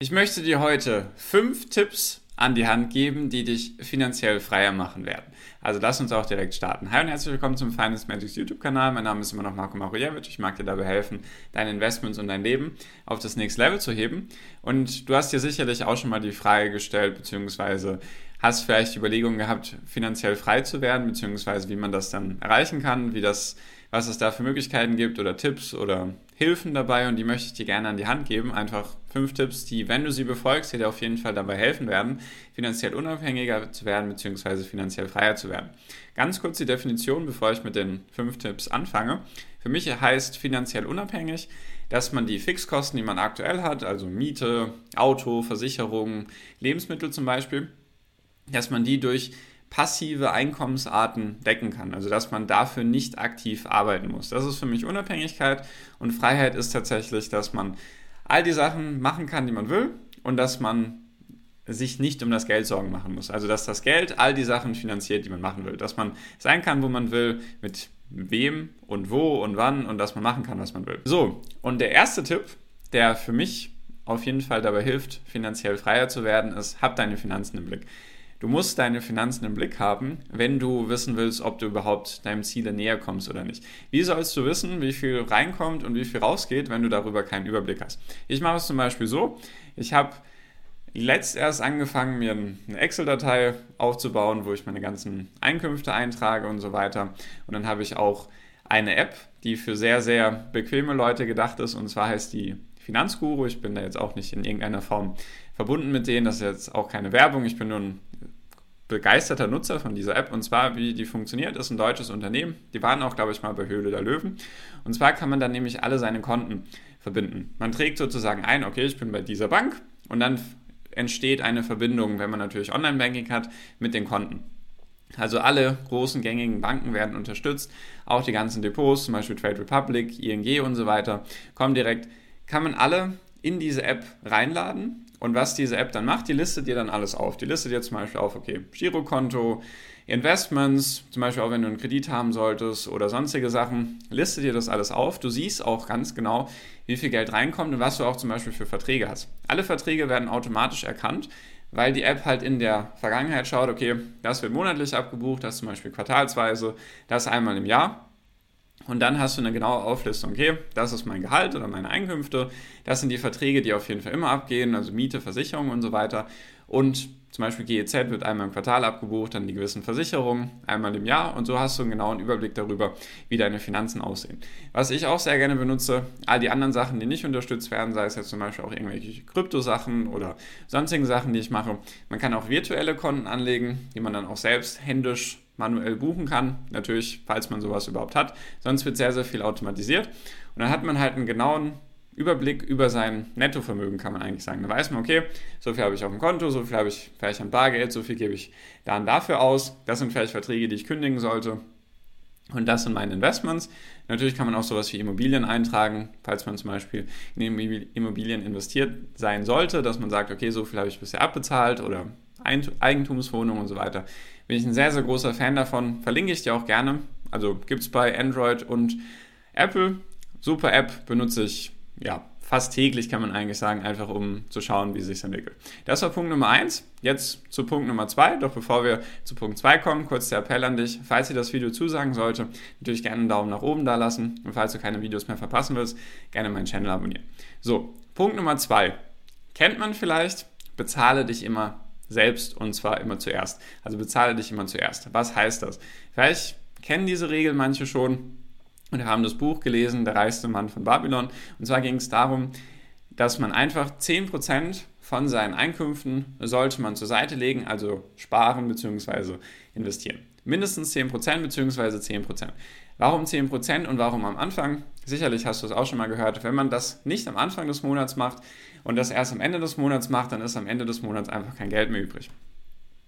Ich möchte dir heute fünf Tipps an die Hand geben, die dich finanziell freier machen werden. Also lass uns auch direkt starten. Hi und herzlich willkommen zum Finance Magics YouTube-Kanal. Mein Name ist immer noch Marco Marujewicz. Ich mag dir dabei helfen, deine Investments und dein Leben auf das nächste Level zu heben. Und du hast dir sicherlich auch schon mal die Frage gestellt, beziehungsweise hast vielleicht die Überlegung gehabt, finanziell frei zu werden, beziehungsweise wie man das dann erreichen kann, wie das was es da für Möglichkeiten gibt oder Tipps oder Hilfen dabei und die möchte ich dir gerne an die Hand geben. Einfach fünf Tipps, die, wenn du sie befolgst, dir auf jeden Fall dabei helfen werden, finanziell unabhängiger zu werden bzw. finanziell freier zu werden. Ganz kurz die Definition, bevor ich mit den fünf Tipps anfange. Für mich heißt finanziell unabhängig, dass man die Fixkosten, die man aktuell hat, also Miete, Auto, Versicherungen, Lebensmittel zum Beispiel, dass man die durch passive Einkommensarten decken kann. Also dass man dafür nicht aktiv arbeiten muss. Das ist für mich Unabhängigkeit und Freiheit ist tatsächlich, dass man all die Sachen machen kann, die man will und dass man sich nicht um das Geld Sorgen machen muss. Also dass das Geld all die Sachen finanziert, die man machen will. Dass man sein kann, wo man will, mit wem und wo und wann und dass man machen kann, was man will. So, und der erste Tipp, der für mich auf jeden Fall dabei hilft, finanziell freier zu werden, ist, hab deine Finanzen im Blick. Du musst deine Finanzen im Blick haben, wenn du wissen willst, ob du überhaupt deinem Ziele näher kommst oder nicht. Wie sollst du wissen, wie viel reinkommt und wie viel rausgeht, wenn du darüber keinen Überblick hast? Ich mache es zum Beispiel so, ich habe letzt erst angefangen, mir eine Excel-Datei aufzubauen, wo ich meine ganzen Einkünfte eintrage und so weiter. Und dann habe ich auch eine App, die für sehr, sehr bequeme Leute gedacht ist. Und zwar heißt die Finanzguru. Ich bin da jetzt auch nicht in irgendeiner Form verbunden mit denen. Das ist jetzt auch keine Werbung. Ich bin nur ein begeisterter Nutzer von dieser App. Und zwar, wie die funktioniert, ist ein deutsches Unternehmen. Die waren auch, glaube ich, mal bei Höhle der Löwen. Und zwar kann man dann nämlich alle seine Konten verbinden. Man trägt sozusagen ein, okay, ich bin bei dieser Bank. Und dann entsteht eine Verbindung, wenn man natürlich Online-Banking hat, mit den Konten. Also alle großen gängigen Banken werden unterstützt, auch die ganzen Depots, zum Beispiel Trade Republic, ING und so weiter, kommen direkt, kann man alle in diese App reinladen und was diese App dann macht, die listet dir dann alles auf. Die listet dir zum Beispiel auf, okay, Girokonto, Investments, zum Beispiel auch wenn du einen Kredit haben solltest oder sonstige Sachen, listet dir das alles auf. Du siehst auch ganz genau, wie viel Geld reinkommt und was du auch zum Beispiel für Verträge hast. Alle Verträge werden automatisch erkannt, weil die App halt in der Vergangenheit schaut, okay, das wird monatlich abgebucht, das zum Beispiel quartalsweise, das einmal im Jahr. Und dann hast du eine genaue Auflistung, okay, das ist mein Gehalt oder meine Einkünfte, das sind die Verträge, die auf jeden Fall immer abgehen, also Miete, Versicherung und so weiter. Und zum Beispiel GEZ wird einmal im Quartal abgebucht, dann die gewissen Versicherungen einmal im Jahr und so hast du einen genauen Überblick darüber, wie deine Finanzen aussehen. Was ich auch sehr gerne benutze, all die anderen Sachen, die nicht unterstützt werden, sei es jetzt zum Beispiel auch irgendwelche Kryptosachen oder sonstigen Sachen, die ich mache. Man kann auch virtuelle Konten anlegen, die man dann auch selbst händisch manuell buchen kann. Natürlich, falls man sowas überhaupt hat. Sonst wird sehr, sehr viel automatisiert. Und dann hat man halt einen genauen Überblick über sein Nettovermögen, kann man eigentlich sagen. Da weiß man, okay, so viel habe ich auf dem Konto, so viel habe ich vielleicht an Bargeld, so viel gebe ich da und dafür aus. Das sind vielleicht Verträge, die ich kündigen sollte. Und das sind meine Investments. Natürlich kann man auch sowas wie Immobilien eintragen, falls man zum Beispiel in Immobilien investiert sein sollte, dass man sagt, okay, so viel habe ich bisher abbezahlt oder Eigentumswohnungen und so weiter. Bin ich ein sehr, sehr großer Fan davon. Verlinke ich dir auch gerne. Also gibt es bei Android und Apple. Super App, benutze ich ja fast täglich, kann man eigentlich sagen, einfach um zu schauen, wie sich entwickelt. Das war Punkt Nummer 1. Jetzt zu Punkt Nummer 2. Doch bevor wir zu Punkt 2 kommen, kurz der Appell an dich. Falls dir das Video zusagen sollte, natürlich gerne einen Daumen nach oben da lassen. Und falls du keine Videos mehr verpassen willst, gerne meinen Channel abonnieren. So, Punkt Nummer 2. Kennt man vielleicht, bezahle dich immer selbst und zwar immer zuerst. Also bezahle dich immer zuerst. Was heißt das? Vielleicht kennen diese Regel manche schon und haben das Buch gelesen, Der reichste Mann von Babylon. Und zwar ging es darum, dass man einfach 10% von seinen Einkünften sollte man zur Seite legen, also sparen bzw. investieren. Mindestens 10% bzw. 10%. Warum 10% und warum am Anfang? Sicherlich hast du es auch schon mal gehört. Wenn man das nicht am Anfang des Monats macht und das erst am Ende des Monats macht, dann ist am Ende des Monats einfach kein Geld mehr übrig.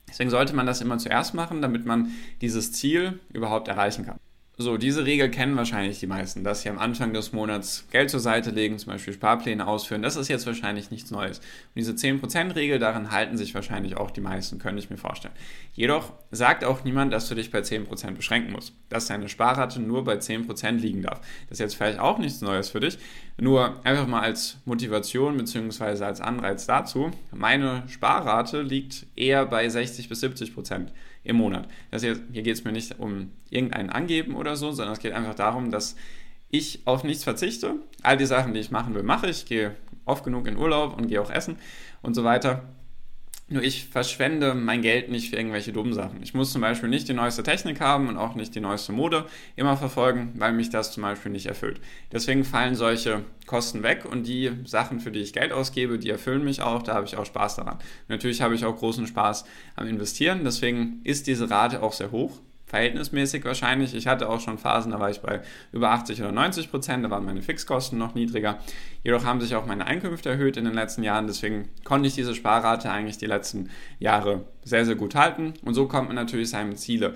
Deswegen sollte man das immer zuerst machen, damit man dieses Ziel überhaupt erreichen kann. So, diese Regel kennen wahrscheinlich die meisten, dass sie am Anfang des Monats Geld zur Seite legen, zum Beispiel Sparpläne ausführen. Das ist jetzt wahrscheinlich nichts Neues. Und diese 10%-Regel, daran halten sich wahrscheinlich auch die meisten, könnte ich mir vorstellen. Jedoch sagt auch niemand, dass du dich bei 10% beschränken musst, dass deine Sparrate nur bei 10% liegen darf. Das ist jetzt vielleicht auch nichts Neues für dich, nur einfach mal als Motivation bzw. als Anreiz dazu. Meine Sparrate liegt eher bei 60 bis 70% im Monat. Das hier, hier geht es mir nicht um irgendein Angeben oder so, sondern es geht einfach darum, dass ich auf nichts verzichte. All die Sachen, die ich machen will, mache ich. Gehe oft genug in Urlaub und gehe auch essen und so weiter. Nur ich verschwende mein Geld nicht für irgendwelche dummen Sachen. Ich muss zum Beispiel nicht die neueste Technik haben und auch nicht die neueste Mode immer verfolgen, weil mich das zum Beispiel nicht erfüllt. Deswegen fallen solche Kosten weg und die Sachen, für die ich Geld ausgebe, die erfüllen mich auch, da habe ich auch Spaß daran. Natürlich habe ich auch großen Spaß am Investieren, deswegen ist diese Rate auch sehr hoch verhältnismäßig wahrscheinlich. Ich hatte auch schon Phasen, da war ich bei über 80 oder 90 Prozent, da waren meine Fixkosten noch niedriger. Jedoch haben sich auch meine Einkünfte erhöht in den letzten Jahren, deswegen konnte ich diese Sparrate eigentlich die letzten Jahre sehr, sehr gut halten und so kommt man natürlich seinem Ziele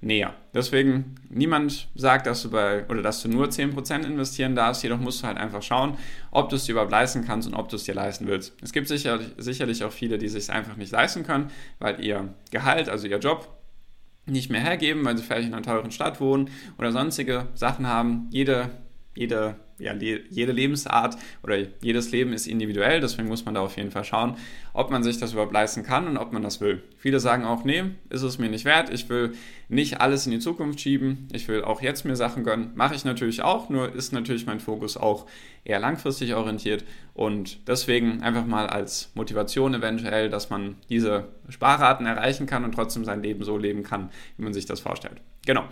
näher. Deswegen, niemand sagt, dass du bei oder dass du nur 10% investieren darfst, jedoch musst du halt einfach schauen, ob du es dir überhaupt leisten kannst und ob du es dir leisten willst. Es gibt sicher, sicherlich auch viele, die sich es einfach nicht leisten können, weil ihr Gehalt, also ihr Job, nicht mehr hergeben, weil sie vielleicht in einer teuren Stadt wohnen oder sonstige Sachen haben. Jede, jede, ja, jede Lebensart oder jedes Leben ist individuell, deswegen muss man da auf jeden Fall schauen, ob man sich das überhaupt leisten kann und ob man das will. Viele sagen auch, nee, ist es mir nicht wert, ich will nicht alles in die Zukunft schieben, ich will auch jetzt mir Sachen gönnen. Mache ich natürlich auch, nur ist natürlich mein Fokus auch eher langfristig orientiert und deswegen einfach mal als Motivation eventuell, dass man diese Sparraten erreichen kann und trotzdem sein Leben so leben kann, wie man sich das vorstellt. Genau.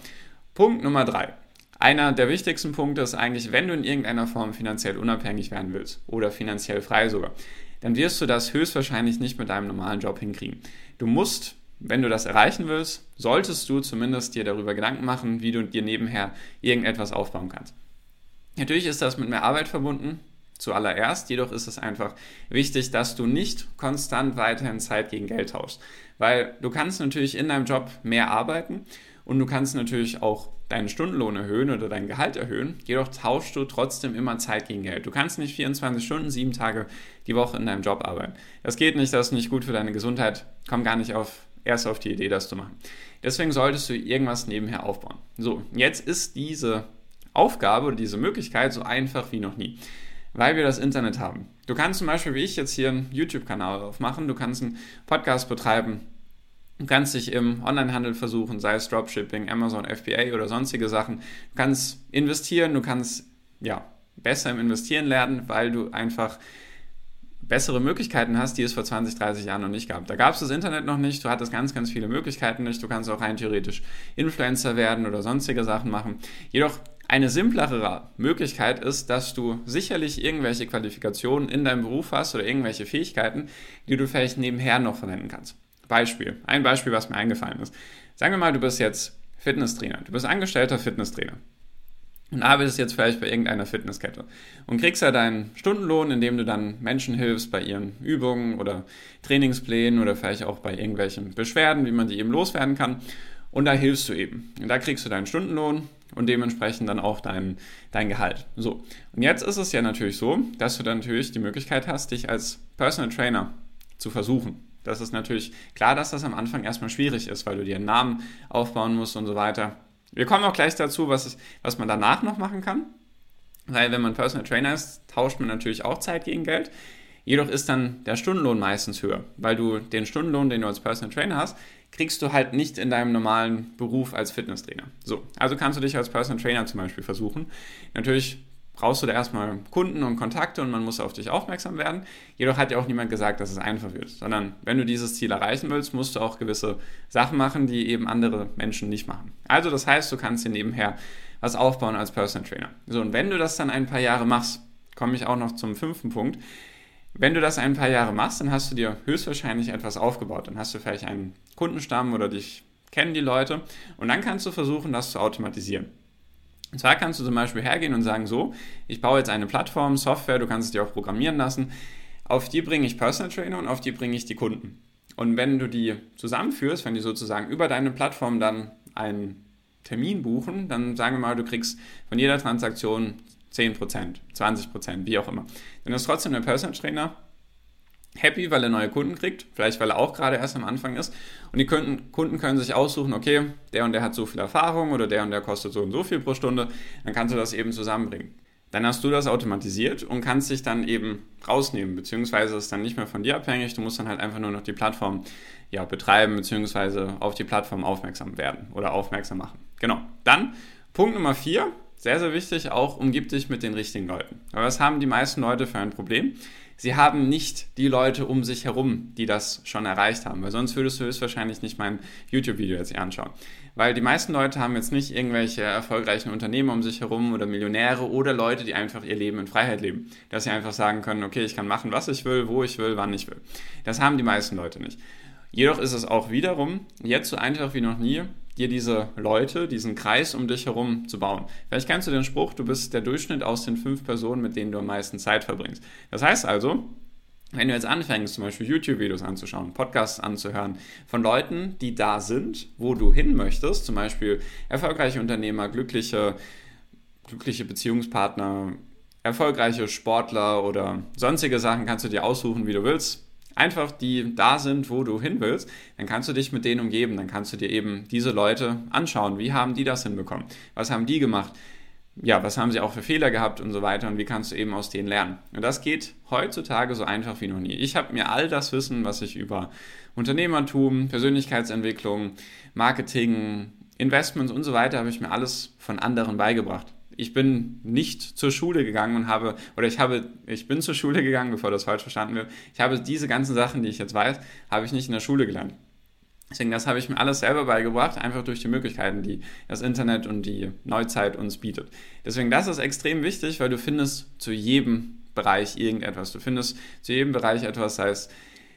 Punkt Nummer drei. Einer der wichtigsten Punkte ist eigentlich, wenn du in irgendeiner Form finanziell unabhängig werden willst oder finanziell frei sogar, dann wirst du das höchstwahrscheinlich nicht mit deinem normalen Job hinkriegen. Du musst wenn du das erreichen willst, solltest du zumindest dir darüber Gedanken machen, wie du dir nebenher irgendetwas aufbauen kannst. Natürlich ist das mit mehr Arbeit verbunden, zuallererst, jedoch ist es einfach wichtig, dass du nicht konstant weiterhin Zeit gegen Geld tauschst, weil du kannst natürlich in deinem Job mehr arbeiten und du kannst natürlich auch deinen Stundenlohn erhöhen oder dein Gehalt erhöhen, jedoch tauschst du trotzdem immer Zeit gegen Geld. Du kannst nicht 24 Stunden, sieben Tage die Woche in deinem Job arbeiten. Das geht nicht, das ist nicht gut für deine Gesundheit, komm gar nicht auf, erst auf die Idee, das zu machen. Deswegen solltest du irgendwas nebenher aufbauen. So, jetzt ist diese Aufgabe oder diese Möglichkeit so einfach wie noch nie, weil wir das Internet haben. Du kannst zum Beispiel, wie ich jetzt hier einen YouTube-Kanal aufmachen, du kannst einen Podcast betreiben, du kannst dich im Onlinehandel versuchen, sei es Dropshipping, Amazon, FBA oder sonstige Sachen. Du kannst investieren, du kannst ja besser im Investieren lernen, weil du einfach bessere Möglichkeiten hast, die es vor 20, 30 Jahren noch nicht gab. Da gab es das Internet noch nicht, du hattest ganz, ganz viele Möglichkeiten nicht. Du kannst auch rein theoretisch Influencer werden oder sonstige Sachen machen. Jedoch eine simplere Möglichkeit ist, dass du sicherlich irgendwelche Qualifikationen in deinem Beruf hast oder irgendwelche Fähigkeiten, die du vielleicht nebenher noch verwenden kannst. Beispiel, ein Beispiel, was mir eingefallen ist. Sagen wir mal, du bist jetzt Fitnesstrainer, du bist angestellter Fitnesstrainer und arbeitest jetzt vielleicht bei irgendeiner Fitnesskette und kriegst ja deinen Stundenlohn, indem du dann Menschen hilfst bei ihren Übungen oder Trainingsplänen oder vielleicht auch bei irgendwelchen Beschwerden, wie man die eben loswerden kann. Und da hilfst du eben. Und da kriegst du deinen Stundenlohn und dementsprechend dann auch dein, dein Gehalt. So. Und jetzt ist es ja natürlich so, dass du dann natürlich die Möglichkeit hast, dich als Personal Trainer zu versuchen. Das ist natürlich klar, dass das am Anfang erstmal schwierig ist, weil du dir einen Namen aufbauen musst und so weiter. Wir kommen auch gleich dazu, was, es, was man danach noch machen kann. Weil wenn man Personal Trainer ist, tauscht man natürlich auch Zeit gegen Geld. Jedoch ist dann der Stundenlohn meistens höher, weil du den Stundenlohn, den du als Personal Trainer hast, kriegst du halt nicht in deinem normalen Beruf als Fitnesstrainer. So, also kannst du dich als Personal Trainer zum Beispiel versuchen. Natürlich brauchst du da erstmal Kunden und Kontakte und man muss auf dich aufmerksam werden. Jedoch hat ja auch niemand gesagt, dass es einfach wird, sondern wenn du dieses Ziel erreichen willst, musst du auch gewisse Sachen machen, die eben andere Menschen nicht machen. Also das heißt, du kannst dir nebenher was aufbauen als Personal Trainer. So, und wenn du das dann ein paar Jahre machst, komme ich auch noch zum fünften Punkt, wenn du das ein paar Jahre machst, dann hast du dir höchstwahrscheinlich etwas aufgebaut. Dann hast du vielleicht einen Kundenstamm oder dich kennen die Leute und dann kannst du versuchen, das zu automatisieren. Und zwar kannst du zum Beispiel hergehen und sagen, so, ich baue jetzt eine Plattform, Software, du kannst es dir auch programmieren lassen, auf die bringe ich Personal Trainer und auf die bringe ich die Kunden. Und wenn du die zusammenführst, wenn die sozusagen über deine Plattform dann ein Termin buchen, dann sagen wir mal, du kriegst von jeder Transaktion 10%, 20%, wie auch immer. Dann ist trotzdem der Personal Trainer happy, weil er neue Kunden kriegt, vielleicht weil er auch gerade erst am Anfang ist. Und die Kunden, können sich aussuchen, okay, der und der hat so viel Erfahrung oder der und der kostet so und so viel pro Stunde, dann kannst du das eben zusammenbringen. Dann hast du das automatisiert und kannst dich dann eben rausnehmen, beziehungsweise ist dann nicht mehr von dir abhängig, du musst dann halt einfach nur noch die Plattform ja, betreiben, beziehungsweise auf die Plattform aufmerksam werden oder aufmerksam machen. Genau. Dann Punkt Nummer vier, sehr, sehr wichtig, auch umgib dich mit den richtigen Leuten. Aber was haben die meisten Leute für ein Problem? Sie haben nicht die Leute um sich herum, die das schon erreicht haben, weil sonst würdest du höchstwahrscheinlich nicht mein YouTube-Video jetzt anschauen. Weil die meisten Leute haben jetzt nicht irgendwelche erfolgreichen Unternehmer um sich herum oder Millionäre oder Leute, die einfach ihr Leben in Freiheit leben. Dass sie einfach sagen können, okay, ich kann machen, was ich will, wo ich will, wann ich will. Das haben die meisten Leute nicht. Jedoch ist es auch wiederum jetzt so einfach wie noch nie, dir diese Leute, diesen Kreis um dich herum zu bauen. Vielleicht kennst du den Spruch, du bist der Durchschnitt aus den fünf Personen, mit denen du am meisten Zeit verbringst. Das heißt also, wenn du jetzt anfängst, zum Beispiel YouTube-Videos anzuschauen, Podcasts anzuhören, von Leuten, die da sind, wo du hin möchtest, zum Beispiel erfolgreiche Unternehmer, glückliche, glückliche Beziehungspartner, erfolgreiche Sportler oder sonstige Sachen kannst du dir aussuchen, wie du willst einfach die da sind, wo du hin willst, dann kannst du dich mit denen umgeben, dann kannst du dir eben diese Leute anschauen, wie haben die das hinbekommen, was haben die gemacht, ja, was haben sie auch für Fehler gehabt und so weiter? Und wie kannst du eben aus denen lernen. Und das geht heutzutage so einfach wie noch nie. Ich habe mir all das Wissen, was ich über Unternehmertum, Persönlichkeitsentwicklung, Marketing, Investments und so weiter, habe ich mir alles von anderen beigebracht ich bin nicht zur Schule gegangen und habe, oder ich habe, ich bin zur Schule gegangen, bevor das falsch verstanden wird. Ich habe diese ganzen Sachen, die ich jetzt weiß, habe ich nicht in der Schule gelernt. Deswegen, das habe ich mir alles selber beigebracht, einfach durch die Möglichkeiten, die das Internet und die Neuzeit uns bietet. Deswegen, das ist extrem wichtig, weil du findest zu jedem Bereich irgendetwas. Du findest zu jedem Bereich etwas, sei es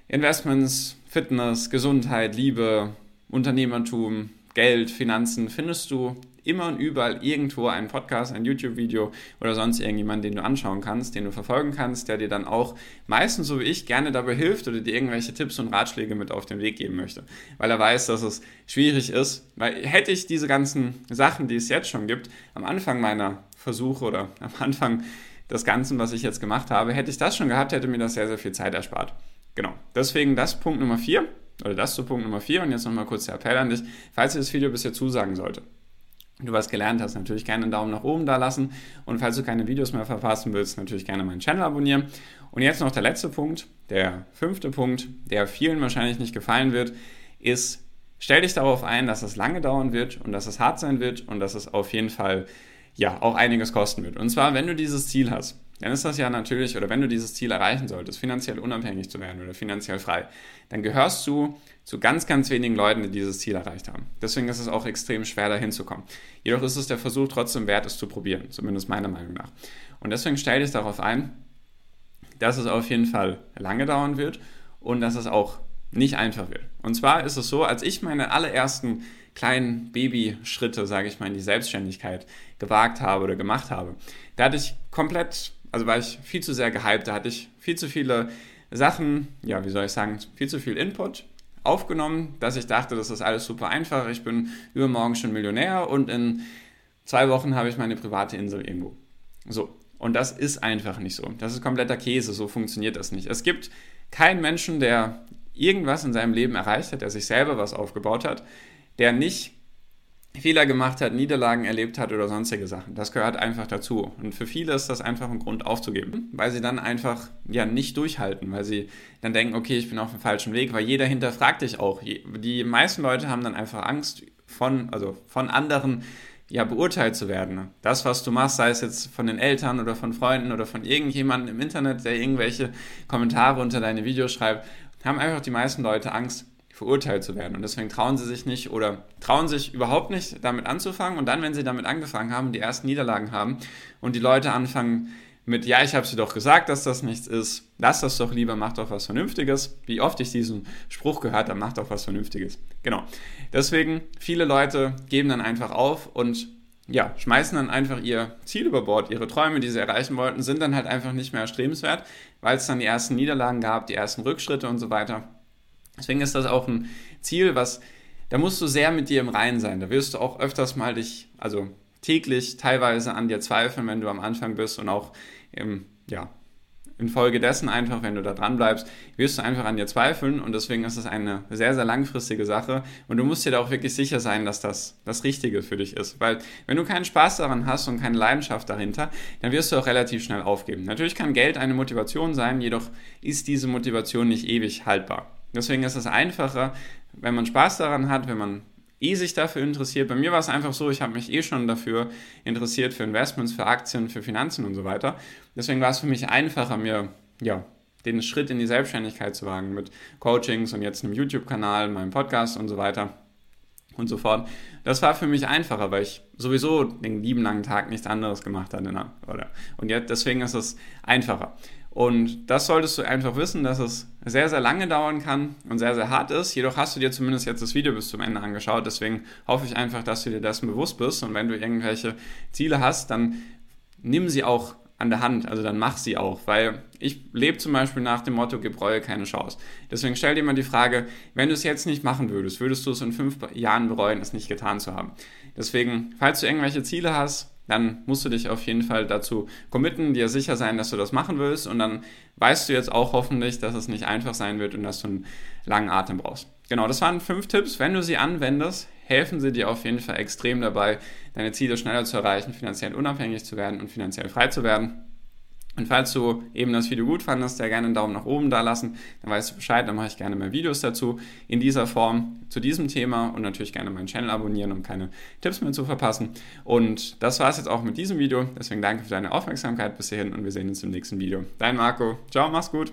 Investments, Fitness, Gesundheit, Liebe, Unternehmertum, Geld, Finanzen, findest du immer und überall irgendwo einen Podcast, ein YouTube-Video oder sonst irgendjemanden, den du anschauen kannst, den du verfolgen kannst, der dir dann auch meistens so wie ich gerne dabei hilft oder dir irgendwelche Tipps und Ratschläge mit auf den Weg geben möchte. Weil er weiß, dass es schwierig ist. Weil hätte ich diese ganzen Sachen, die es jetzt schon gibt, am Anfang meiner Versuche oder am Anfang des Ganzen, was ich jetzt gemacht habe, hätte ich das schon gehabt, hätte mir das sehr, sehr viel Zeit erspart. Genau. Deswegen das Punkt Nummer 4 oder das zu Punkt Nummer 4 und jetzt nochmal kurz der Appell an dich, falls dir das Video bisher zusagen sollte du was gelernt hast, natürlich gerne einen Daumen nach oben da lassen. Und falls du keine Videos mehr verpassen willst, natürlich gerne meinen Channel abonnieren. Und jetzt noch der letzte Punkt, der fünfte Punkt, der vielen wahrscheinlich nicht gefallen wird, ist, stell dich darauf ein, dass es lange dauern wird und dass es hart sein wird und dass es auf jeden Fall ja auch einiges kosten wird. Und zwar, wenn du dieses Ziel hast, dann ist das ja natürlich, oder wenn du dieses Ziel erreichen solltest, finanziell unabhängig zu werden oder finanziell frei, dann gehörst du zu ganz, ganz wenigen Leuten, die dieses Ziel erreicht haben. Deswegen ist es auch extrem schwer, dahin zu kommen. Jedoch ist es der Versuch trotzdem wert, es zu probieren, zumindest meiner Meinung nach. Und deswegen stell dich darauf ein, dass es auf jeden Fall lange dauern wird und dass es auch nicht einfach wird. Und zwar ist es so, als ich meine allerersten kleinen Babyschritte, sage ich mal, in die Selbstständigkeit gewagt habe oder gemacht habe, da hatte ich komplett also war ich viel zu sehr gehypt, da hatte ich viel zu viele Sachen, ja, wie soll ich sagen, viel zu viel Input aufgenommen, dass ich dachte, das ist alles super einfach, ich bin übermorgen schon Millionär und in zwei Wochen habe ich meine private Insel irgendwo. So, und das ist einfach nicht so. Das ist kompletter Käse, so funktioniert das nicht. Es gibt keinen Menschen, der irgendwas in seinem Leben erreicht hat, der sich selber was aufgebaut hat, der nicht Fehler gemacht hat, Niederlagen erlebt hat oder sonstige Sachen. Das gehört einfach dazu. Und für viele ist das einfach ein Grund aufzugeben, weil sie dann einfach ja nicht durchhalten, weil sie dann denken, okay, ich bin auf dem falschen Weg, weil jeder hinterfragt dich auch. Die meisten Leute haben dann einfach Angst von, also von anderen ja beurteilt zu werden. Das, was du machst, sei es jetzt von den Eltern oder von Freunden oder von irgendjemandem im Internet, der irgendwelche Kommentare unter deine Videos schreibt, haben einfach die meisten Leute Angst, verurteilt zu werden. Und deswegen trauen sie sich nicht oder trauen sich überhaupt nicht damit anzufangen. Und dann, wenn sie damit angefangen haben, die ersten Niederlagen haben und die Leute anfangen mit, ja, ich habe sie doch gesagt, dass das nichts ist, lass das doch lieber, mach doch was Vernünftiges. Wie oft ich diesen Spruch gehört habe, mach doch was Vernünftiges. Genau. Deswegen, viele Leute geben dann einfach auf und ja, schmeißen dann einfach ihr Ziel über Bord, ihre Träume, die sie erreichen wollten, sind dann halt einfach nicht mehr erstrebenswert, weil es dann die ersten Niederlagen gab, die ersten Rückschritte und so weiter. Deswegen ist das auch ein Ziel, was da musst du sehr mit dir im Reinen sein. Da wirst du auch öfters mal dich, also täglich teilweise an dir zweifeln, wenn du am Anfang bist und auch im, ja, infolgedessen einfach, wenn du da dran bleibst, wirst du einfach an dir zweifeln und deswegen ist es eine sehr, sehr langfristige Sache und du musst dir da auch wirklich sicher sein, dass das das Richtige für dich ist, weil wenn du keinen Spaß daran hast und keine Leidenschaft dahinter, dann wirst du auch relativ schnell aufgeben. Natürlich kann Geld eine Motivation sein, jedoch ist diese Motivation nicht ewig haltbar. Deswegen ist es einfacher, wenn man Spaß daran hat, wenn man eh sich dafür interessiert. Bei mir war es einfach so, ich habe mich eh schon dafür interessiert, für Investments, für Aktien, für Finanzen und so weiter. Deswegen war es für mich einfacher, mir ja, den Schritt in die Selbstständigkeit zu wagen mit Coachings und jetzt einem YouTube-Kanal, meinem Podcast und so weiter und so fort. Das war für mich einfacher, weil ich sowieso den lieben langen Tag nichts anderes gemacht hatte. Ne? Oder? Und jetzt, deswegen ist es einfacher. Und das solltest du einfach wissen, dass es sehr, sehr lange dauern kann und sehr, sehr hart ist. Jedoch hast du dir zumindest jetzt das Video bis zum Ende angeschaut. Deswegen hoffe ich einfach, dass du dir dessen bewusst bist. Und wenn du irgendwelche Ziele hast, dann nimm sie auch an der Hand, also dann mach sie auch, weil ich lebe zum Beispiel nach dem Motto, gib Reue keine Chance. Deswegen stell dir mal die Frage, wenn du es jetzt nicht machen würdest, würdest du es in fünf Jahren bereuen, es nicht getan zu haben. Deswegen, falls du irgendwelche Ziele hast, dann musst du dich auf jeden Fall dazu committen, dir sicher sein, dass du das machen willst und dann weißt du jetzt auch hoffentlich, dass es nicht einfach sein wird und dass du einen langen Atem brauchst. Genau, das waren fünf Tipps. Wenn du sie anwendest, helfen sie dir auf jeden Fall extrem dabei, deine Ziele schneller zu erreichen, finanziell unabhängig zu werden und finanziell frei zu werden. Und falls du eben das Video gut fandest, sehr gerne einen Daumen nach oben da lassen. Dann weißt du Bescheid, dann mache ich gerne mehr Videos dazu in dieser Form zu diesem Thema und natürlich gerne meinen Channel abonnieren, um keine Tipps mehr zu verpassen. Und das war es jetzt auch mit diesem Video. Deswegen danke für deine Aufmerksamkeit bis hierhin und wir sehen uns im nächsten Video. Dein Marco. Ciao, mach's gut.